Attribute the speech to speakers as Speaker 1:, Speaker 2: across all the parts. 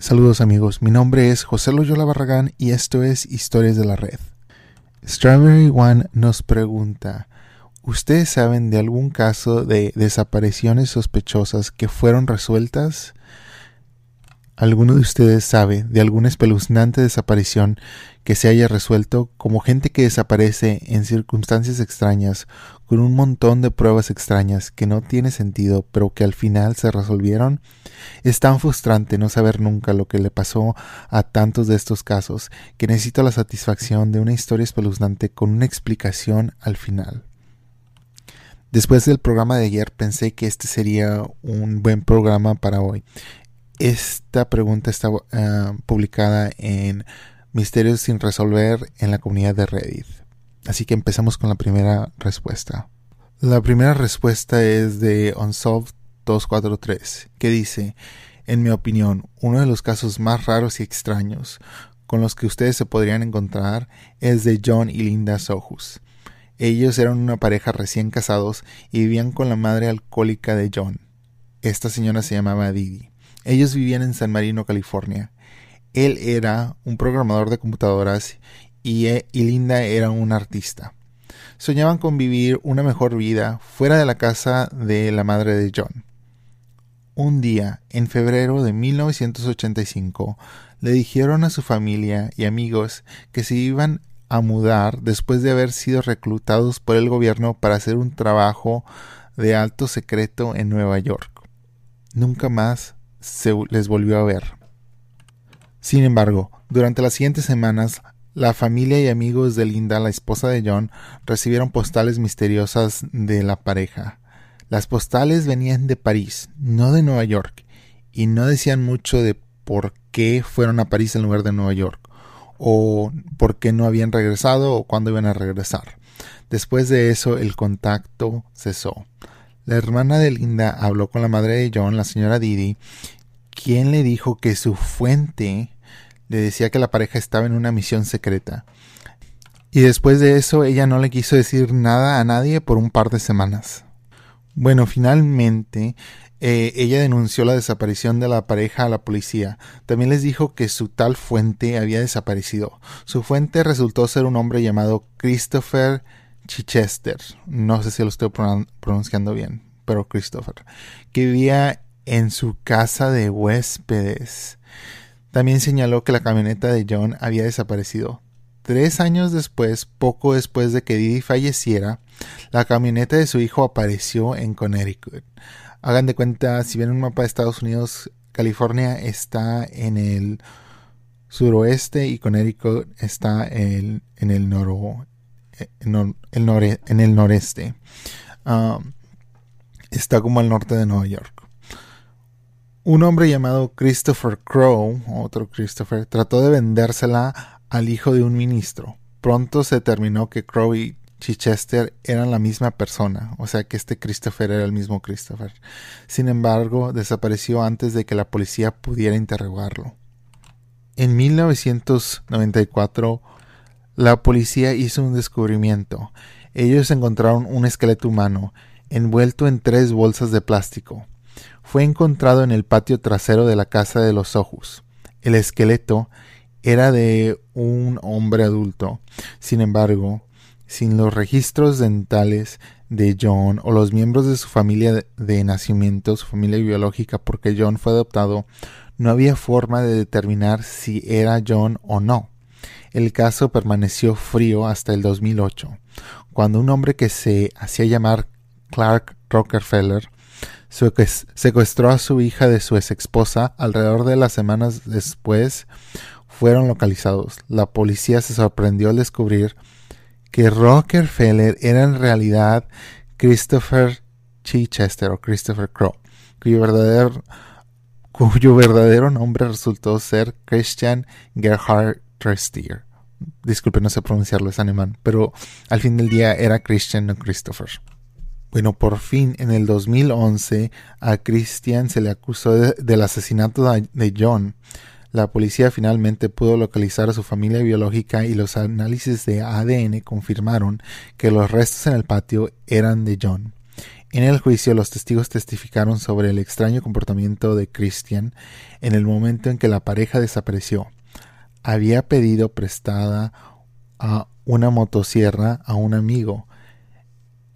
Speaker 1: Saludos amigos, mi nombre es José Loyola Barragán y esto es Historias de la Red. Strawberry One nos pregunta, ¿ustedes saben de algún caso de desapariciones sospechosas que fueron resueltas? ¿Alguno de ustedes sabe de alguna espeluznante desaparición que se haya resuelto como gente que desaparece en circunstancias extrañas, con un montón de pruebas extrañas que no tiene sentido, pero que al final se resolvieron? Es tan frustrante no saber nunca lo que le pasó a tantos de estos casos que necesito la satisfacción de una historia espeluznante con una explicación al final. Después del programa de ayer pensé que este sería un buen programa para hoy esta pregunta está ah, publicada en Misterios sin resolver en la comunidad de Reddit. Así que empezamos con la primera respuesta. La primera respuesta es de Unsolved 243, que dice, en mi opinión, uno de los casos más raros y extraños con los que ustedes se podrían encontrar es de John y Linda Sohus. Ellos eran una pareja recién casados y vivían con la madre alcohólica de John. Esta señora se llamaba Didi. Ellos vivían en San Marino, California. Él era un programador de computadoras y, eh, y Linda era un artista. Soñaban con vivir una mejor vida fuera de la casa de la madre de John. Un día, en febrero de 1985, le dijeron a su familia y amigos que se iban a mudar después de haber sido reclutados por el gobierno para hacer un trabajo de alto secreto en Nueva York. Nunca más se les volvió a ver. Sin embargo, durante las siguientes semanas, la familia y amigos de Linda, la esposa de John, recibieron postales misteriosas de la pareja. Las postales venían de París, no de Nueva York, y no decían mucho de por qué fueron a París en lugar de Nueva York, o por qué no habían regresado o cuándo iban a regresar. Después de eso, el contacto cesó. La hermana de Linda habló con la madre de John, la señora Didi, quien le dijo que su fuente le decía que la pareja estaba en una misión secreta. Y después de eso ella no le quiso decir nada a nadie por un par de semanas. Bueno, finalmente eh, ella denunció la desaparición de la pareja a la policía. También les dijo que su tal fuente había desaparecido. Su fuente resultó ser un hombre llamado Christopher Chichester, no sé si lo estoy pronunciando bien, pero Christopher, que vivía en su casa de huéspedes. También señaló que la camioneta de John había desaparecido. Tres años después, poco después de que Didi falleciera, la camioneta de su hijo apareció en Connecticut. Hagan de cuenta, si ven un mapa de Estados Unidos, California está en el suroeste y Connecticut está en, el en, el, en el noreste. Um, está como al norte de Nueva York. Un hombre llamado Christopher Crow, otro Christopher, trató de vendérsela al hijo de un ministro. Pronto se determinó que Crow y Chichester eran la misma persona, o sea que este Christopher era el mismo Christopher. Sin embargo, desapareció antes de que la policía pudiera interrogarlo. En 1994, la policía hizo un descubrimiento. Ellos encontraron un esqueleto humano, envuelto en tres bolsas de plástico. Fue encontrado en el patio trasero de la casa de los ojos. El esqueleto era de un hombre adulto. Sin embargo, sin los registros dentales de John o los miembros de su familia de nacimiento, su familia biológica, porque John fue adoptado, no había forma de determinar si era John o no. El caso permaneció frío hasta el 2008, cuando un hombre que se hacía llamar Clark Rockefeller secuestró a su hija de su ex esposa. Alrededor de las semanas después fueron localizados. La policía se sorprendió al descubrir que Rockefeller era en realidad Christopher Chichester o Christopher Crow, cuyo verdadero, cuyo verdadero nombre resultó ser Christian Gerhard Trestier. Disculpe, no sé pronunciarlo, es alemán, pero al fin del día era Christian, no Christopher. Bueno, por fin en el 2011 a Christian se le acusó del asesinato de John. La policía finalmente pudo localizar a su familia biológica y los análisis de ADN confirmaron que los restos en el patio eran de John. En el juicio los testigos testificaron sobre el extraño comportamiento de Christian en el momento en que la pareja desapareció. Había pedido prestada a una motosierra a un amigo.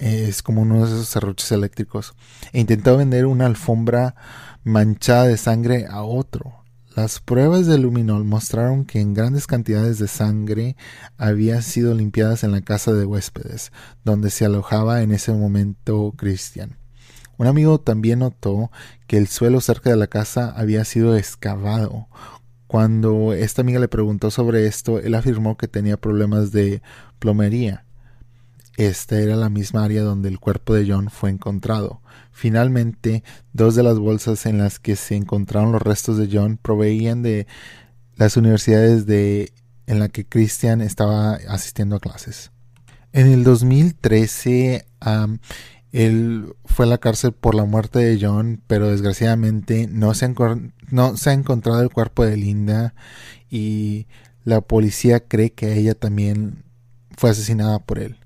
Speaker 1: Es como uno de esos serruchos eléctricos. E intentó vender una alfombra manchada de sangre a otro. Las pruebas de luminol mostraron que en grandes cantidades de sangre había sido limpiadas en la casa de huéspedes, donde se alojaba en ese momento Christian. Un amigo también notó que el suelo cerca de la casa había sido excavado. Cuando esta amiga le preguntó sobre esto, él afirmó que tenía problemas de plomería. Esta era la misma área donde el cuerpo de John fue encontrado. Finalmente, dos de las bolsas en las que se encontraron los restos de John proveían de las universidades de en la que Christian estaba asistiendo a clases. En el 2013, él fue a la cárcel por la muerte de John, pero desgraciadamente no se ha encontrado el cuerpo de Linda y la policía cree que ella también fue asesinada por él.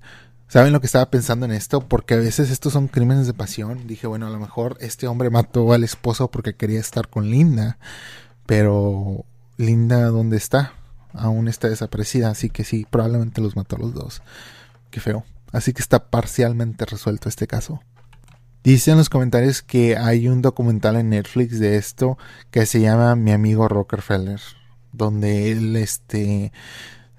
Speaker 1: ¿Saben lo que estaba pensando en esto? Porque a veces estos son crímenes de pasión. Dije, bueno, a lo mejor este hombre mató al esposo porque quería estar con Linda. Pero Linda, ¿dónde está? Aún está desaparecida. Así que sí, probablemente los mató a los dos. Qué feo. Así que está parcialmente resuelto este caso. Dice en los comentarios que hay un documental en Netflix de esto que se llama Mi amigo Rockefeller. Donde él este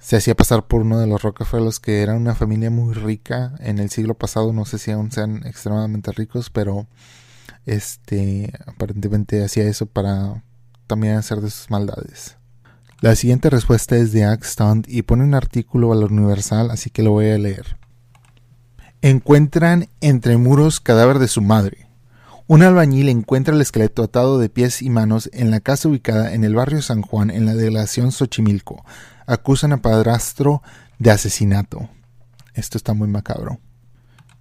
Speaker 1: se hacía pasar por uno de los Rockefellers que era una familia muy rica en el siglo pasado, no sé si aún sean extremadamente ricos, pero este aparentemente hacía eso para también hacer de sus maldades. La siguiente respuesta es de Axton y pone un artículo a Universal, así que lo voy a leer. Encuentran entre muros cadáver de su madre. Un albañil encuentra el esqueleto atado de pies y manos en la casa ubicada en el barrio San Juan, en la delegación Xochimilco acusan a padrastro de asesinato. Esto está muy macabro.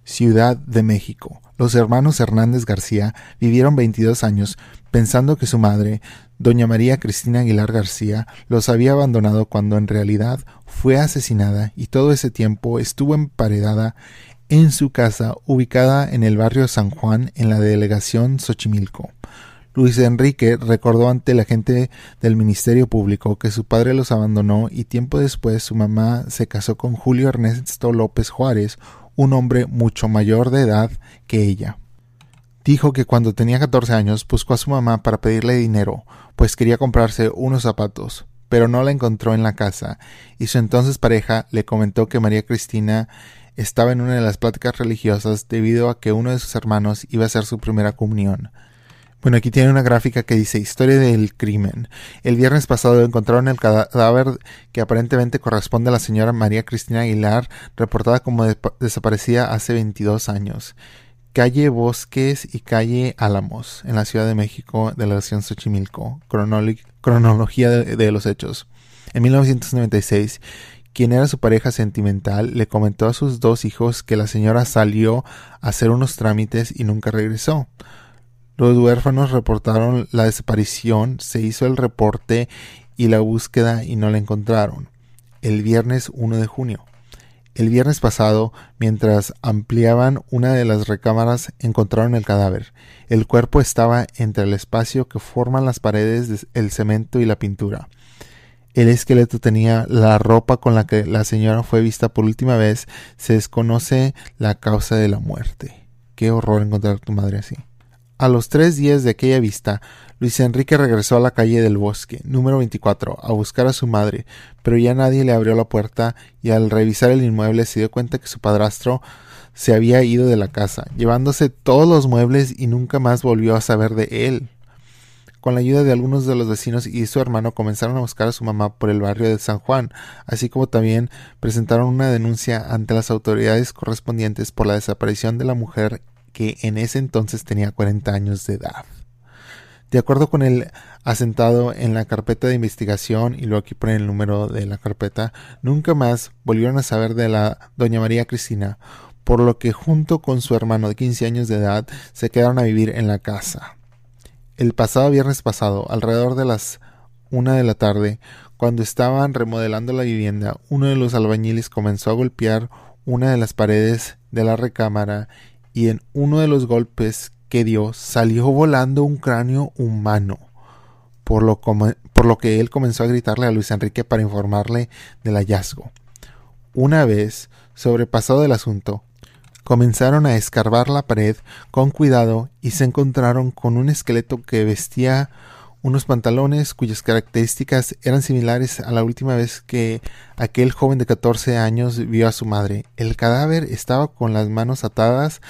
Speaker 1: Ciudad de México. Los hermanos Hernández García vivieron 22 años pensando que su madre, doña María Cristina Aguilar García, los había abandonado cuando en realidad fue asesinada y todo ese tiempo estuvo emparedada en su casa ubicada en el barrio San Juan en la delegación Xochimilco. Luis Enrique recordó ante la gente del Ministerio Público que su padre los abandonó y tiempo después su mamá se casó con Julio Ernesto López Juárez, un hombre mucho mayor de edad que ella. Dijo que cuando tenía 14 años buscó a su mamá para pedirle dinero, pues quería comprarse unos zapatos, pero no la encontró en la casa, y su entonces pareja le comentó que María Cristina estaba en una de las pláticas religiosas debido a que uno de sus hermanos iba a hacer su primera comunión. Bueno, aquí tiene una gráfica que dice Historia del crimen. El viernes pasado encontraron el cadáver que aparentemente corresponde a la señora María Cristina Aguilar, reportada como desaparecida hace 22 años. Calle Bosques y calle Álamos, en la Ciudad de México, de la delegación Xochimilco. cronología de, de los hechos. En 1996, quien era su pareja sentimental, le comentó a sus dos hijos que la señora salió a hacer unos trámites y nunca regresó. Los huérfanos reportaron la desaparición, se hizo el reporte y la búsqueda y no la encontraron. El viernes 1 de junio. El viernes pasado, mientras ampliaban una de las recámaras, encontraron el cadáver. El cuerpo estaba entre el espacio que forman las paredes, el cemento y la pintura. El esqueleto tenía la ropa con la que la señora fue vista por última vez. Se desconoce la causa de la muerte. Qué horror encontrar a tu madre así. A los tres días de aquella vista, Luis Enrique regresó a la calle del Bosque, número 24, a buscar a su madre, pero ya nadie le abrió la puerta y al revisar el inmueble se dio cuenta que su padrastro se había ido de la casa, llevándose todos los muebles y nunca más volvió a saber de él. Con la ayuda de algunos de los vecinos y su hermano comenzaron a buscar a su mamá por el barrio de San Juan, así como también presentaron una denuncia ante las autoridades correspondientes por la desaparición de la mujer que en ese entonces tenía 40 años de edad. De acuerdo con el asentado en la carpeta de investigación, y luego aquí pone el número de la carpeta, nunca más volvieron a saber de la doña María Cristina, por lo que junto con su hermano de 15 años de edad se quedaron a vivir en la casa. El pasado viernes pasado, alrededor de las una de la tarde, cuando estaban remodelando la vivienda, uno de los albañiles comenzó a golpear una de las paredes de la recámara y en uno de los golpes que dio salió volando un cráneo humano, por lo, por lo que él comenzó a gritarle a Luis Enrique para informarle del hallazgo. Una vez sobrepasado el asunto, comenzaron a escarbar la pared con cuidado y se encontraron con un esqueleto que vestía unos pantalones cuyas características eran similares a la última vez que aquel joven de 14 años vio a su madre. El cadáver estaba con las manos atadas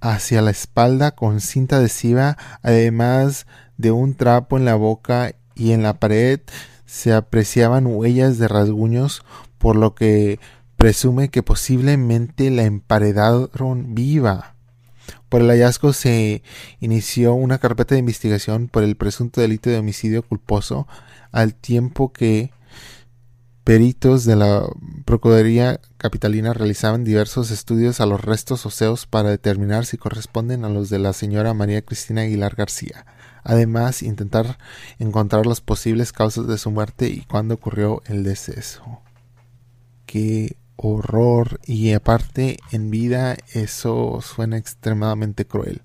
Speaker 1: hacia la espalda con cinta adhesiva, además de un trapo en la boca y en la pared se apreciaban huellas de rasguños, por lo que presume que posiblemente la emparedaron viva. Por el hallazgo se inició una carpeta de investigación por el presunto delito de homicidio culposo, al tiempo que peritos de la Procuraduría Capitalina realizaban diversos estudios a los restos óseos para determinar si corresponden a los de la señora María Cristina Aguilar García. Además, intentar encontrar las posibles causas de su muerte y cuándo ocurrió el deceso. Qué horror y aparte en vida eso suena extremadamente cruel.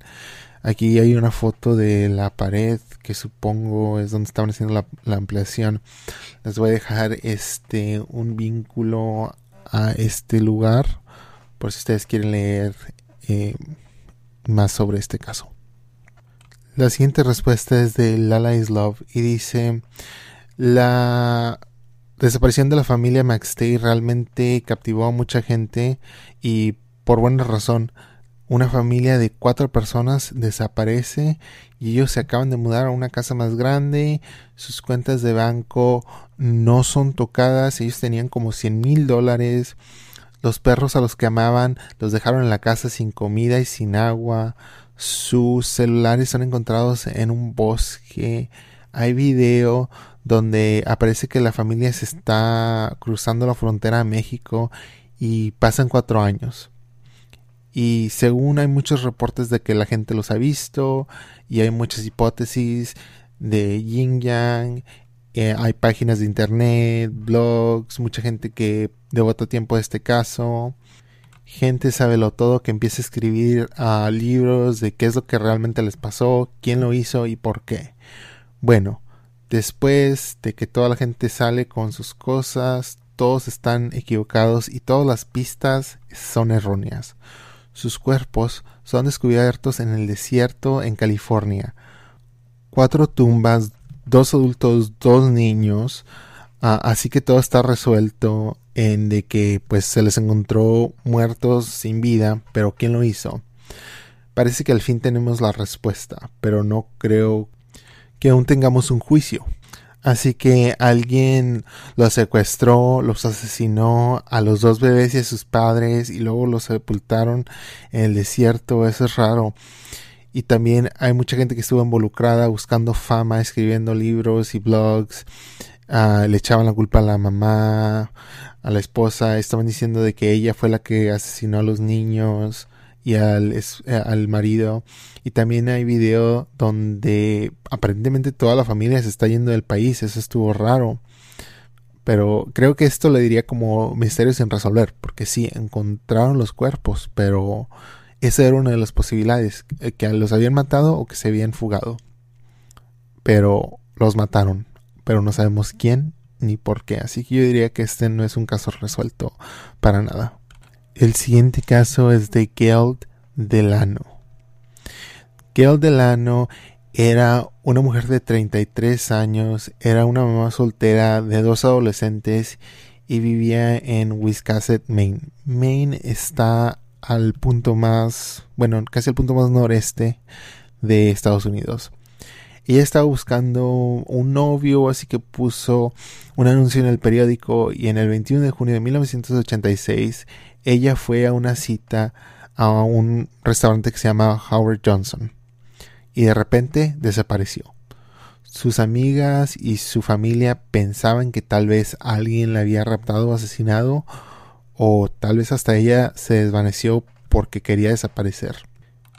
Speaker 1: Aquí hay una foto de la pared que supongo es donde estaban haciendo la, ampliación. Les voy a dejar este un vínculo a este lugar por si ustedes quieren leer eh, más sobre este caso. La siguiente respuesta es de Lala is Love y dice la desaparición de la familia McStay realmente captivó a mucha gente y por buena razón. Una familia de cuatro personas desaparece y ellos se acaban de mudar a una casa más grande. Sus cuentas de banco no son tocadas. Ellos tenían como 100 mil dólares. Los perros a los que amaban los dejaron en la casa sin comida y sin agua. Sus celulares son encontrados en un bosque. Hay video donde aparece que la familia se está cruzando la frontera a México y pasan cuatro años. Y según hay muchos reportes de que la gente los ha visto y hay muchas hipótesis de yin yang, eh, hay páginas de internet, blogs, mucha gente que devota tiempo a este caso, gente sabe lo todo que empieza a escribir libros de qué es lo que realmente les pasó, quién lo hizo y por qué. Bueno, Después de que toda la gente sale con sus cosas, todos están equivocados y todas las pistas son erróneas. Sus cuerpos son descubiertos en el desierto en California. Cuatro tumbas, dos adultos, dos niños. Ah, así que todo está resuelto en de que pues se les encontró muertos sin vida, pero ¿quién lo hizo? Parece que al fin tenemos la respuesta, pero no creo que aún tengamos un juicio. Así que alguien los secuestró, los asesinó a los dos bebés y a sus padres y luego los sepultaron en el desierto. Eso es raro. Y también hay mucha gente que estuvo involucrada buscando fama, escribiendo libros y blogs. Ah, le echaban la culpa a la mamá, a la esposa. Estaban diciendo de que ella fue la que asesinó a los niños y al, eh, al marido. Y también hay video donde aparentemente toda la familia se está yendo del país. Eso estuvo raro. Pero creo que esto le diría como misterio sin resolver. Porque sí, encontraron los cuerpos. Pero esa era una de las posibilidades. Eh, que los habían matado o que se habían fugado. Pero los mataron. Pero no sabemos quién ni por qué. Así que yo diría que este no es un caso resuelto para nada. El siguiente caso es de Gail Delano. Gail Delano era una mujer de 33 años, era una mamá soltera de dos adolescentes y vivía en Wiscasset, Maine. Maine está al punto más, bueno, casi al punto más noreste de Estados Unidos. Ella estaba buscando un novio, así que puso un anuncio en el periódico y en el 21 de junio de 1986 ella fue a una cita a un restaurante que se llama Howard Johnson y de repente desapareció. Sus amigas y su familia pensaban que tal vez alguien la había raptado o asesinado o tal vez hasta ella se desvaneció porque quería desaparecer.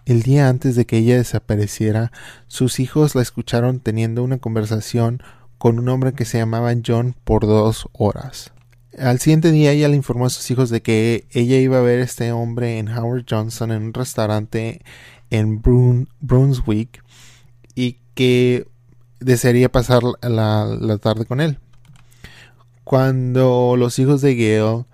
Speaker 1: El día antes de que ella desapareciera, sus hijos la escucharon teniendo una conversación con un hombre que se llamaba John por dos horas. Al siguiente día ella le informó a sus hijos de que ella iba a ver a este hombre en Howard Johnson en un restaurante en Brunswick y que desearía pasar la, tarde con él. Cuando los hijos de Gail,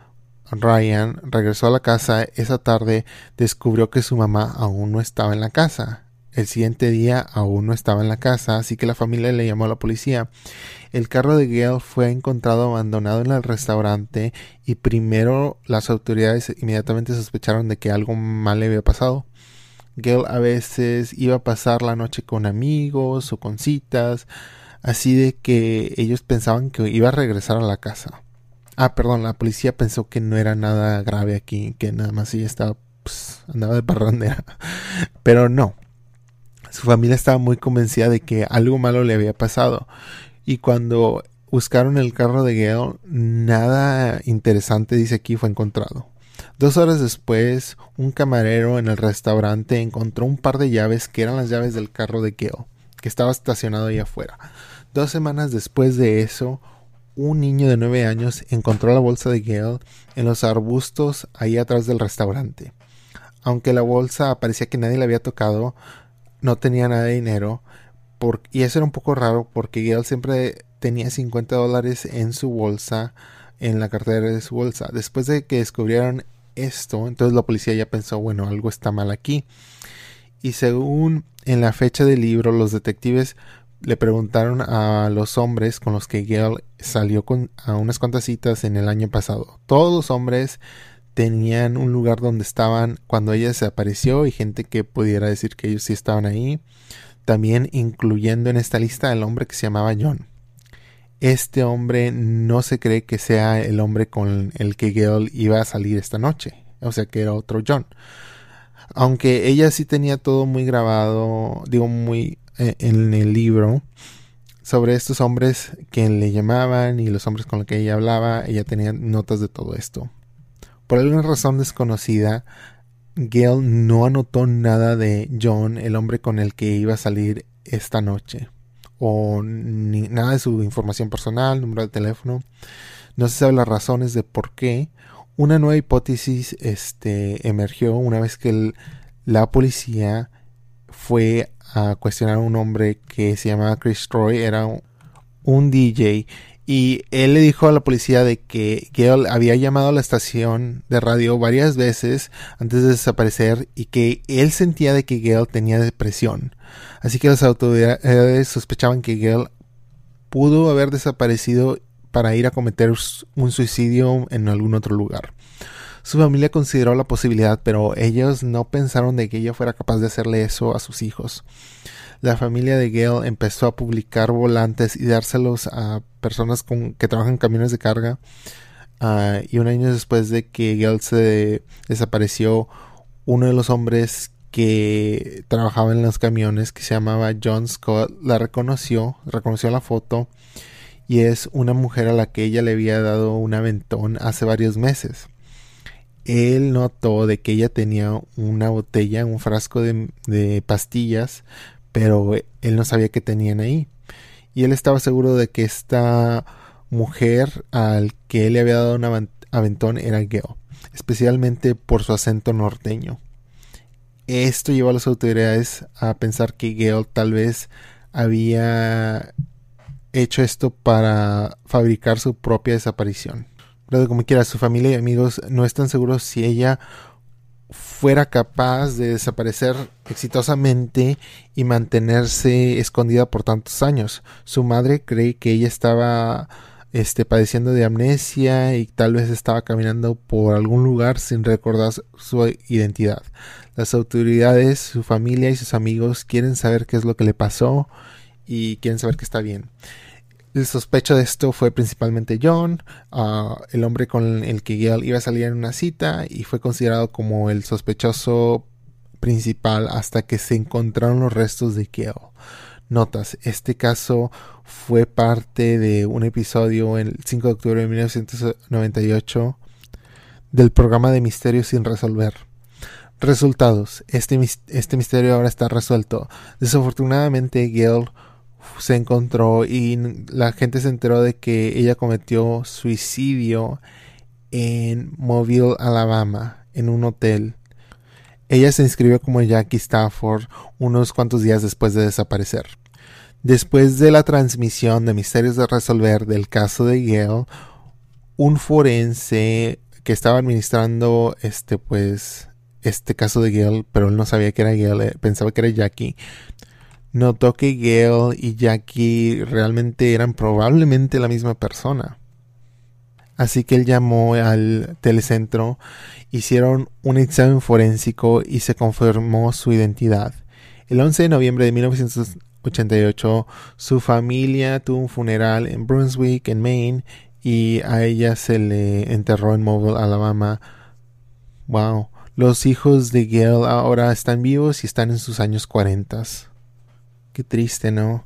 Speaker 1: Ryan, regresó a la casa esa tarde, descubrió que su mamá aún no estaba en la casa. El siguiente día aún no estaba en la casa, así que la familia le llamó a la policía. El carro de Gail fue encontrado abandonado en el restaurante y primero las autoridades inmediatamente sospecharon de que algo mal le había pasado. Gail a veces iba a pasar la noche con amigos o con citas, así de que ellos pensaban que iba a regresar a la casa. Ah, perdón, la policía pensó que no era nada grave aquí, que nada más ella estaba, pues, andaba de parrandera. Pero no, su familia estaba muy convencida de que algo malo le había pasado. Y cuando buscaron el carro de Gail, nada interesante, dice aquí, fue encontrado. Dos horas después, un camarero en el restaurante encontró un par de llaves que eran las llaves del carro de Gail, que estaba estacionado ahí afuera. Dos semanas después de eso, un niño de nueve años encontró la bolsa de Gail en los arbustos ahí atrás del restaurante. Aunque la bolsa parecía que nadie la había tocado, no tenía nada de dinero. y eso era un poco raro porque Gail siempre tenía 50 dólares en su bolsa, en la cartera de su bolsa. Después de que descubrieron esto, entonces la policía ya pensó, bueno, algo está mal aquí. Y según en la fecha del libro, los detectives le preguntaron a los hombres con los que Gail salió a unas cuantas citas en el año pasado. Todos los hombres tenían un lugar donde estaban cuando ella desapareció y gente que pudiera decir que ellos sí estaban ahí. También incluyendo en esta lista el hombre que se llamaba John. Este hombre no se cree que sea el hombre con el que Gail iba a salir esta noche. O sea que era otro John. Aunque ella sí tenía todo muy grabado, digo muy eh, en el libro sobre estos hombres que le llamaban y los hombres con los que ella hablaba, ella tenía notas de todo esto. Por alguna razón desconocida, Gail no anotó nada de John, el hombre con el que iba a salir esta noche, o ni nada de su información personal, número de teléfono. No se sabe las razones de por qué. Una nueva hipótesis este, emergió una vez que la policía fue a cuestionar a un hombre que se llamaba Chris Troy, era un DJ y él le dijo a la policía de que Gail había llamado a la estación de radio varias veces antes de desaparecer y que él sentía de que Gail tenía depresión. Así que las autoridades sospechaban que Gail pudo haber desaparecido para ir a cometer un suicidio en algún otro lugar. Su familia consideró la posibilidad, pero ellos no pensaron de que ella fuera capaz de hacerle eso a sus hijos la familia de Gail empezó a publicar volantes y dárselos a personas con, que trabajan en camiones de carga. Ah, y un año después de que Gail se desapareció, uno de los hombres que trabajaba en los camiones, que se llamaba John Scott, la reconoció, reconoció la foto y es una mujer a la que ella le había dado un aventón hace varios meses. Él notó de que ella tenía una botella, un frasco de pastillas pero él no sabía que tenían ahí. Y él estaba seguro de que esta mujer al que él le había dado un aventón era Gail, especialmente por su acento norteño. Esto llevó a las autoridades a pensar que Gail tal vez había hecho esto para fabricar su propia desaparición. Pero como quiera, su familia y amigos no están seguros si ella fuera capaz de desaparecer exitosamente y mantenerse escondida por tantos años. Su madre cree que ella estaba este, padeciendo de amnesia y tal vez estaba caminando por algún lugar sin recordar su identidad. Las autoridades, su familia y sus amigos quieren saber qué es lo que le pasó y quieren saber que está bien. El sospecho de esto fue principalmente John, ah, el hombre con el que Gail iba a salir en una cita y fue considerado como el sospechoso principal hasta que se encontraron los restos de Gail. Notas, este caso fue parte de un episodio el 5 de octubre de 1998 del programa de Misterios sin resolver. Resultados, este, este misterio ahora está resuelto. Desafortunadamente Gail se encontró y la gente se enteró de que ella cometió suicidio en Mobile, Alabama, en un hotel. Ella se inscribió como Jackie Stafford unos cuantos días después de desaparecer. Después de la transmisión de Misterios de Resolver del caso de Gail, un forense que estaba administrando este pues este caso de Gail, pero él no sabía que era Gail, eh, pensaba que era Jackie. Notó que Gail y Jackie realmente eran probablemente la misma persona. Así que él llamó al telecentro, hicieron un examen forénsico y se confirmó su identidad. El 11 de noviembre de 1988, su familia tuvo un funeral en Brunswick, en Maine, y a ella se le enterró en Mobile, Alabama. Wow. Los hijos de Gail ahora están vivos y están en sus años 40. Qué triste, ¿no?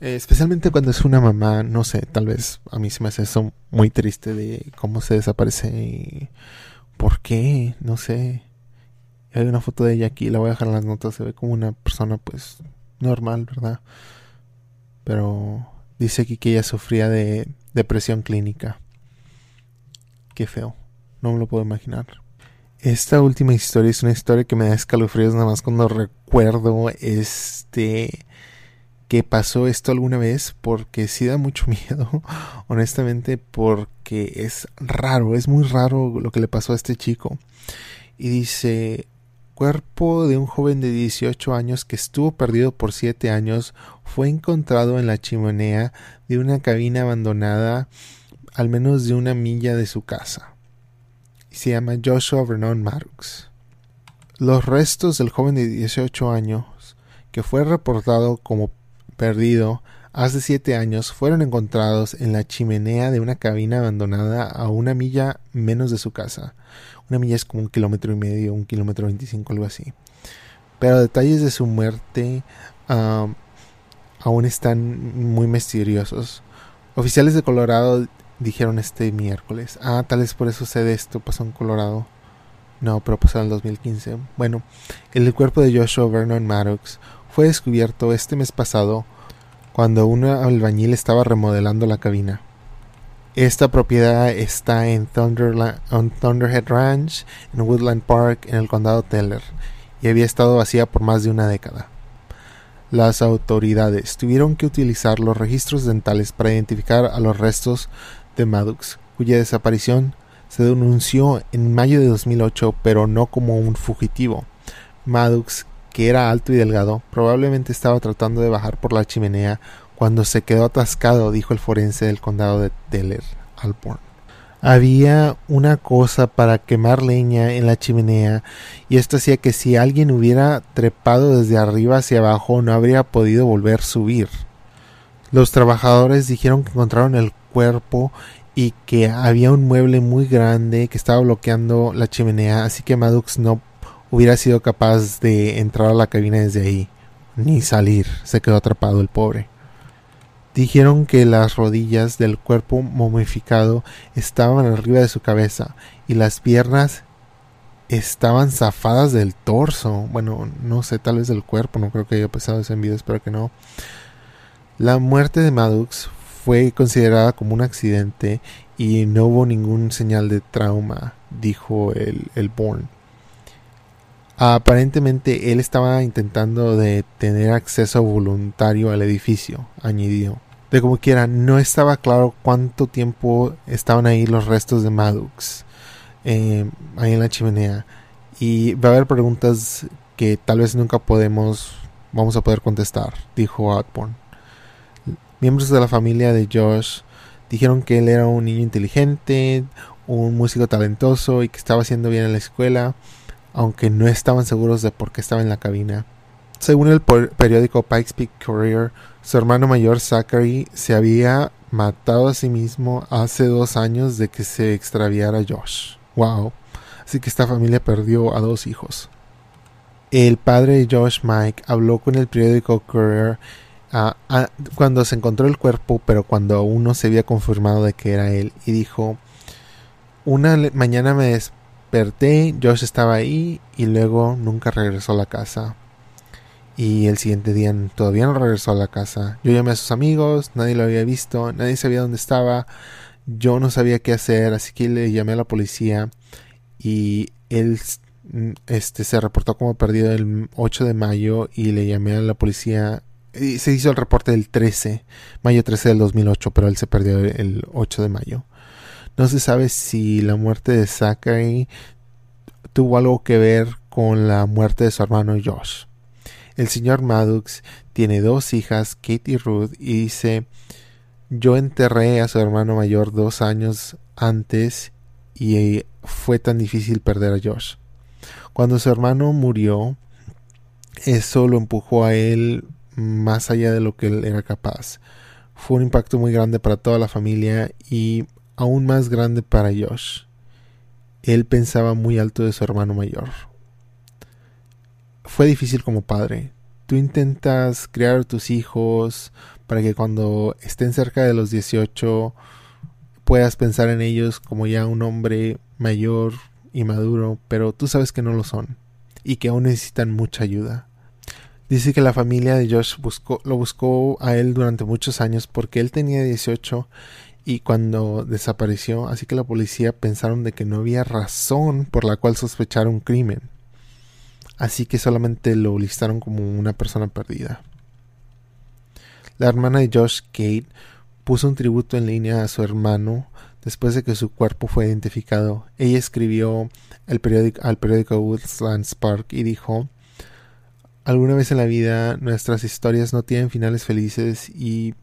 Speaker 1: Eh, especialmente cuando es una mamá, no sé, tal vez a mí se me hace eso muy triste de cómo se desaparece y por qué, no sé. Hay una foto de ella aquí, la voy a dejar en las notas, se ve como una persona pues normal, ¿verdad? Pero dice aquí que ella sufría de depresión clínica. Qué feo, no me lo puedo imaginar. Esta última historia es una historia que me da escalofríos nada más cuando recuerdo este que pasó esto alguna vez porque sí da mucho miedo, honestamente, porque es raro, es muy raro lo que le pasó a este chico. Y dice, cuerpo de un joven de 18 años que estuvo perdido por 7 años fue encontrado en la chimenea de una cabina abandonada al menos de una milla de su casa. Se llama Joshua Vernon Marux. Los restos del joven de 18 años, que fue reportado como perdido hace siete años fueron encontrados en la chimenea de una cabina abandonada a una milla menos de su casa. Una milla es como un kilómetro y medio, un kilómetro veinticinco, algo así. Pero detalles de su muerte aún están muy misteriosos. Oficiales de Colorado dijeron este miércoles. Ah, tal vez por eso sé de esto, pasó en Colorado. No, pero pasó en el 2015. Bueno, el cuerpo de Joshua Vernon Maddox fue descubierto este mes pasado cuando un albañil estaba remodelando la cabina. Esta propiedad está en Thunderhead Ranch, en Woodland Park, en el condado Teller, y había estado vacía por más de una década. Las autoridades tuvieron que utilizar los registros dentales para identificar a los restos de Maddox, cuya desaparición se denunció en mayo de 2008, pero no como un fugitivo. Maddox que era alto y delgado, probablemente estaba tratando de bajar por la chimenea cuando se quedó atascado, dijo el forense del condado de Teller, Alborn. Había una cosa para quemar leña en la chimenea y esto hacía que si alguien hubiera trepado desde arriba hacia abajo no habría podido volver a subir. Los trabajadores dijeron que encontraron el cuerpo y que había un mueble muy grande que estaba bloqueando la chimenea, así que Maddox no hubiera sido capaz de entrar a la cabina desde ahí, ni salir, se quedó atrapado el pobre. Dijeron que las rodillas del cuerpo momificado estaban arriba de su cabeza y las piernas estaban zafadas del torso. Bueno, no sé, tal vez del cuerpo, no creo que haya pasado ese en video, espero que no. La muerte de Maddox fue considerada como un accidente y no hubo ningún señal de trauma, dijo el, el Bourne. Aparentemente él estaba intentando de tener acceso voluntario al edificio, añadió. De como quiera, no estaba claro cuánto tiempo estaban ahí los restos de Maddox, eh, ahí en la chimenea. Y va a haber preguntas que tal vez nunca podemos, vamos a poder contestar, dijo Osborne. Miembros de la familia de Josh dijeron que él era un niño inteligente, un músico talentoso y que estaba haciendo bien en la escuela aunque no estaban seguros de por qué estaba en la cabina. Según el periódico Pikes Peak Courier, su hermano mayor Zachary se había matado a sí mismo hace dos años de que se extraviara Josh. Wow. Así que esta familia perdió a dos hijos. El padre de Josh, Mike, habló con el periódico Courier ah, ah, cuando se encontró el cuerpo, pero cuando aún no se había confirmado de que era él, y dijo: Una mañana me, desperté, Josh estaba ahí y luego nunca regresó a la casa. y el siguiente día todavía no regresó a la casa. Yo llamé a sus amigos, nadie lo había visto, nadie sabía dónde estaba, yo no sabía qué hacer, así que le llamé a la policía y él este, se reportó como perdido el 8 de mayo y le llamé a la policía. Se hizo el reporte del 13, mayo 13 del 2008, pero él se perdió el 8 de mayo. No se sabe si la muerte de Zachary tuvo algo que ver con la muerte de su hermano Josh. El señor Maddox tiene dos hijas, Kate y Ruth, y dice, yo enterré a su hermano mayor dos años antes y fue tan difícil perder a Josh. Cuando su hermano murió, eso lo empujó a él más allá de lo que él era capaz. Fue un impacto muy grande para toda la familia y aún más grande para Josh. Él pensaba muy alto de su hermano mayor. Fue difícil como padre. Tú intentas criar a tus hijos para que cuando estén cerca de los 18 puedas pensar en ellos como ya un hombre mayor y maduro, pero tú sabes que no lo son y que aún necesitan mucha ayuda. Dice que la familia de Josh buscó, lo buscó a él durante muchos años porque él tenía 18 y cuando desapareció, así que la policía pensaron de que no había razón por la cual sospechar un crimen. Así que solamente lo listaron como una persona perdida. La hermana de Josh, Kate, puso un tributo en línea a su hermano después de que su cuerpo fue identificado. Ella escribió al periódico Woodlands Park y dijo Alguna vez en la vida nuestras historias no tienen finales felices y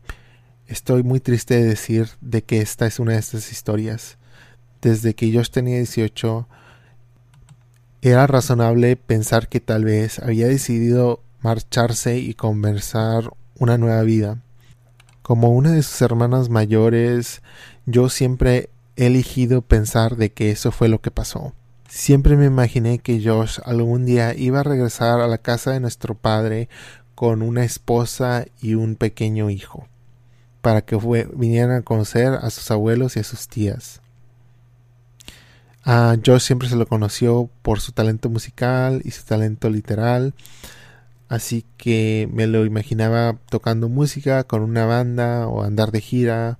Speaker 1: estoy muy triste de decir de que esta es una de estas historias. Desde que Josh tenía 18 era razonable pensar que tal vez había decidido marcharse y conversar una nueva vida. Como una de sus hermanas mayores, yo siempre he elegido pensar de que eso fue lo que pasó. Siempre me imaginé que Josh algún día iba a regresar a la casa de nuestro padre con una esposa y un pequeño hijo, para que vinieran a conocer a sus abuelos y a sus tías. A Josh siempre se lo conoció por su talento musical y su talento literal, Así que me lo imaginaba tocando música con una banda o andar de gira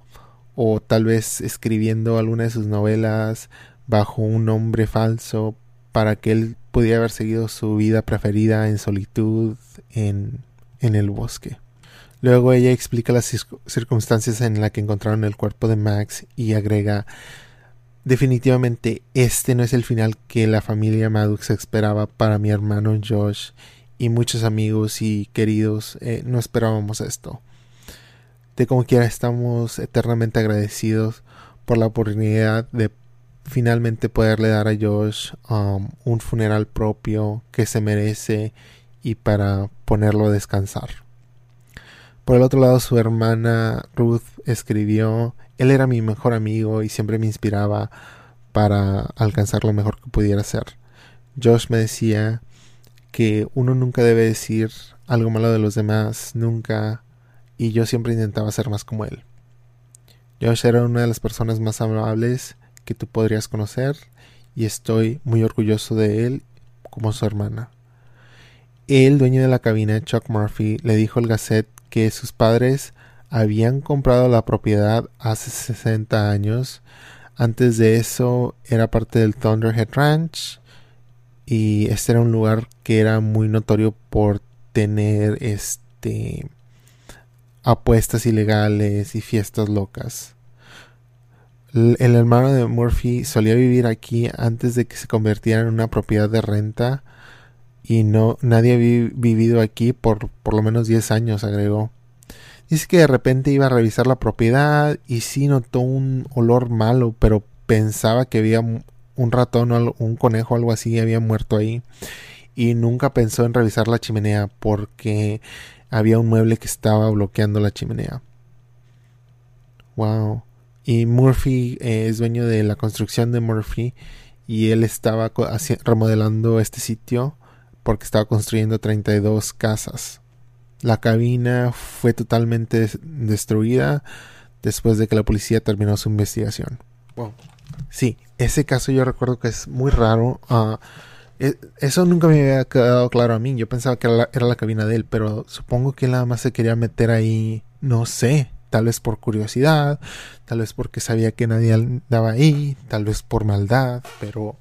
Speaker 1: o tal vez escribiendo alguna de sus novelas bajo un nombre falso para que él pudiera haber seguido su vida preferida en solitud en, en el bosque. Luego ella explica las circunstancias en las que encontraron el cuerpo de Max y agrega definitivamente este no es el final que la familia Maddox esperaba para mi hermano Josh y muchos amigos y queridos eh, no esperábamos esto. De como quiera estamos eternamente agradecidos por la oportunidad de finalmente poderle dar a Josh um, un funeral propio que se merece y para ponerlo a descansar. Por el otro lado, su hermana Ruth escribió, él era mi mejor amigo y siempre me inspiraba para alcanzar lo mejor que pudiera ser. Josh me decía que uno nunca debe decir algo malo de los demás, nunca, y yo siempre intentaba ser más como él. Josh era una de las personas más amables que tú podrías conocer y estoy muy orgulloso de él como su hermana. El dueño de la cabina, Chuck Murphy, le dijo al Gazette que sus padres habían comprado la propiedad hace 60 años. Antes de eso era parte del Thunderhead Ranch y este era un lugar que era muy notorio por tener este apuestas ilegales y fiestas locas. El, hermano de Murphy solía vivir aquí antes de que se convirtiera en una propiedad de renta y no nadie había vivido aquí por por lo menos 10 años, agregó. Dice que de repente iba a revisar la propiedad y sí notó un olor malo, pero pensaba que había un ratón o un conejo o algo así había muerto ahí y nunca pensó en revisar la chimenea porque había un mueble que estaba bloqueando la chimenea. Wow. Y Murphy eh, es dueño de la construcción de Murphy y él estaba remodelando este sitio porque estaba construyendo 32 casas. La cabina fue totalmente destruida después de que la policía terminó su investigación. Wow. Sí, ese caso yo recuerdo que es muy raro. Ah, E, eso nunca me había quedado claro a mí. Yo pensaba que era la, era la cabina de él, pero supongo que él nada más se quería meter ahí, no sé, tal vez por curiosidad, tal vez porque sabía que nadie andaba ahí, tal vez por maldad, pero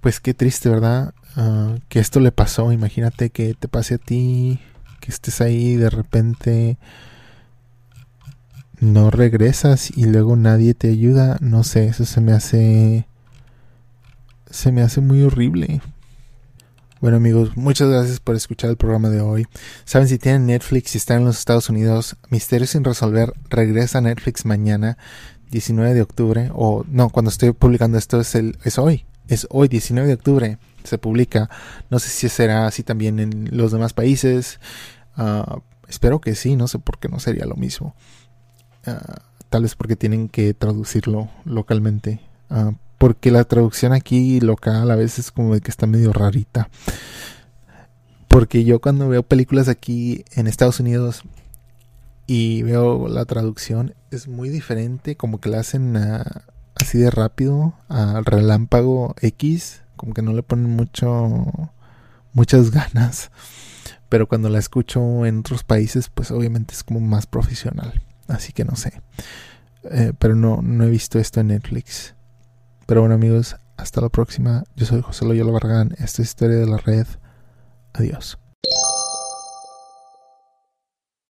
Speaker 1: pues qué triste, ¿verdad? Ah, que esto le pasó, imagínate que te pase a ti, que estés ahí de repente no regresas y luego nadie te ayuda, no sé, eso se me hace se me hace muy horrible. Bueno amigos, muchas gracias por escuchar el programa de hoy. Saben si tienen Netflix y están en los Estados Unidos, Misterios sin resolver regresa a Netflix mañana, 19 de octubre, o no, cuando estoy publicando esto es el es hoy, es hoy 19 de octubre se publica. No sé si será así también en los demás países. Ah, espero que sí, no sé por qué no sería lo mismo. Ah, tal vez porque tienen que traducirlo localmente. Uh, porque la traducción aquí local a veces como de que está medio rarita. Porque yo cuando veo películas aquí en Estados Unidos y veo la traducción es muy diferente, como que la hacen así de rápido, al relámpago X, como que no le ponen mucho muchas ganas. Pero cuando la escucho en otros países, pues obviamente es como más profesional. Así que no sé. Eh, pero no, no he visto esto en Netflix. Pero bueno amigos, hasta la próxima. Yo soy José Loyola Barragán. Esta es Historia de la Red. Adiós.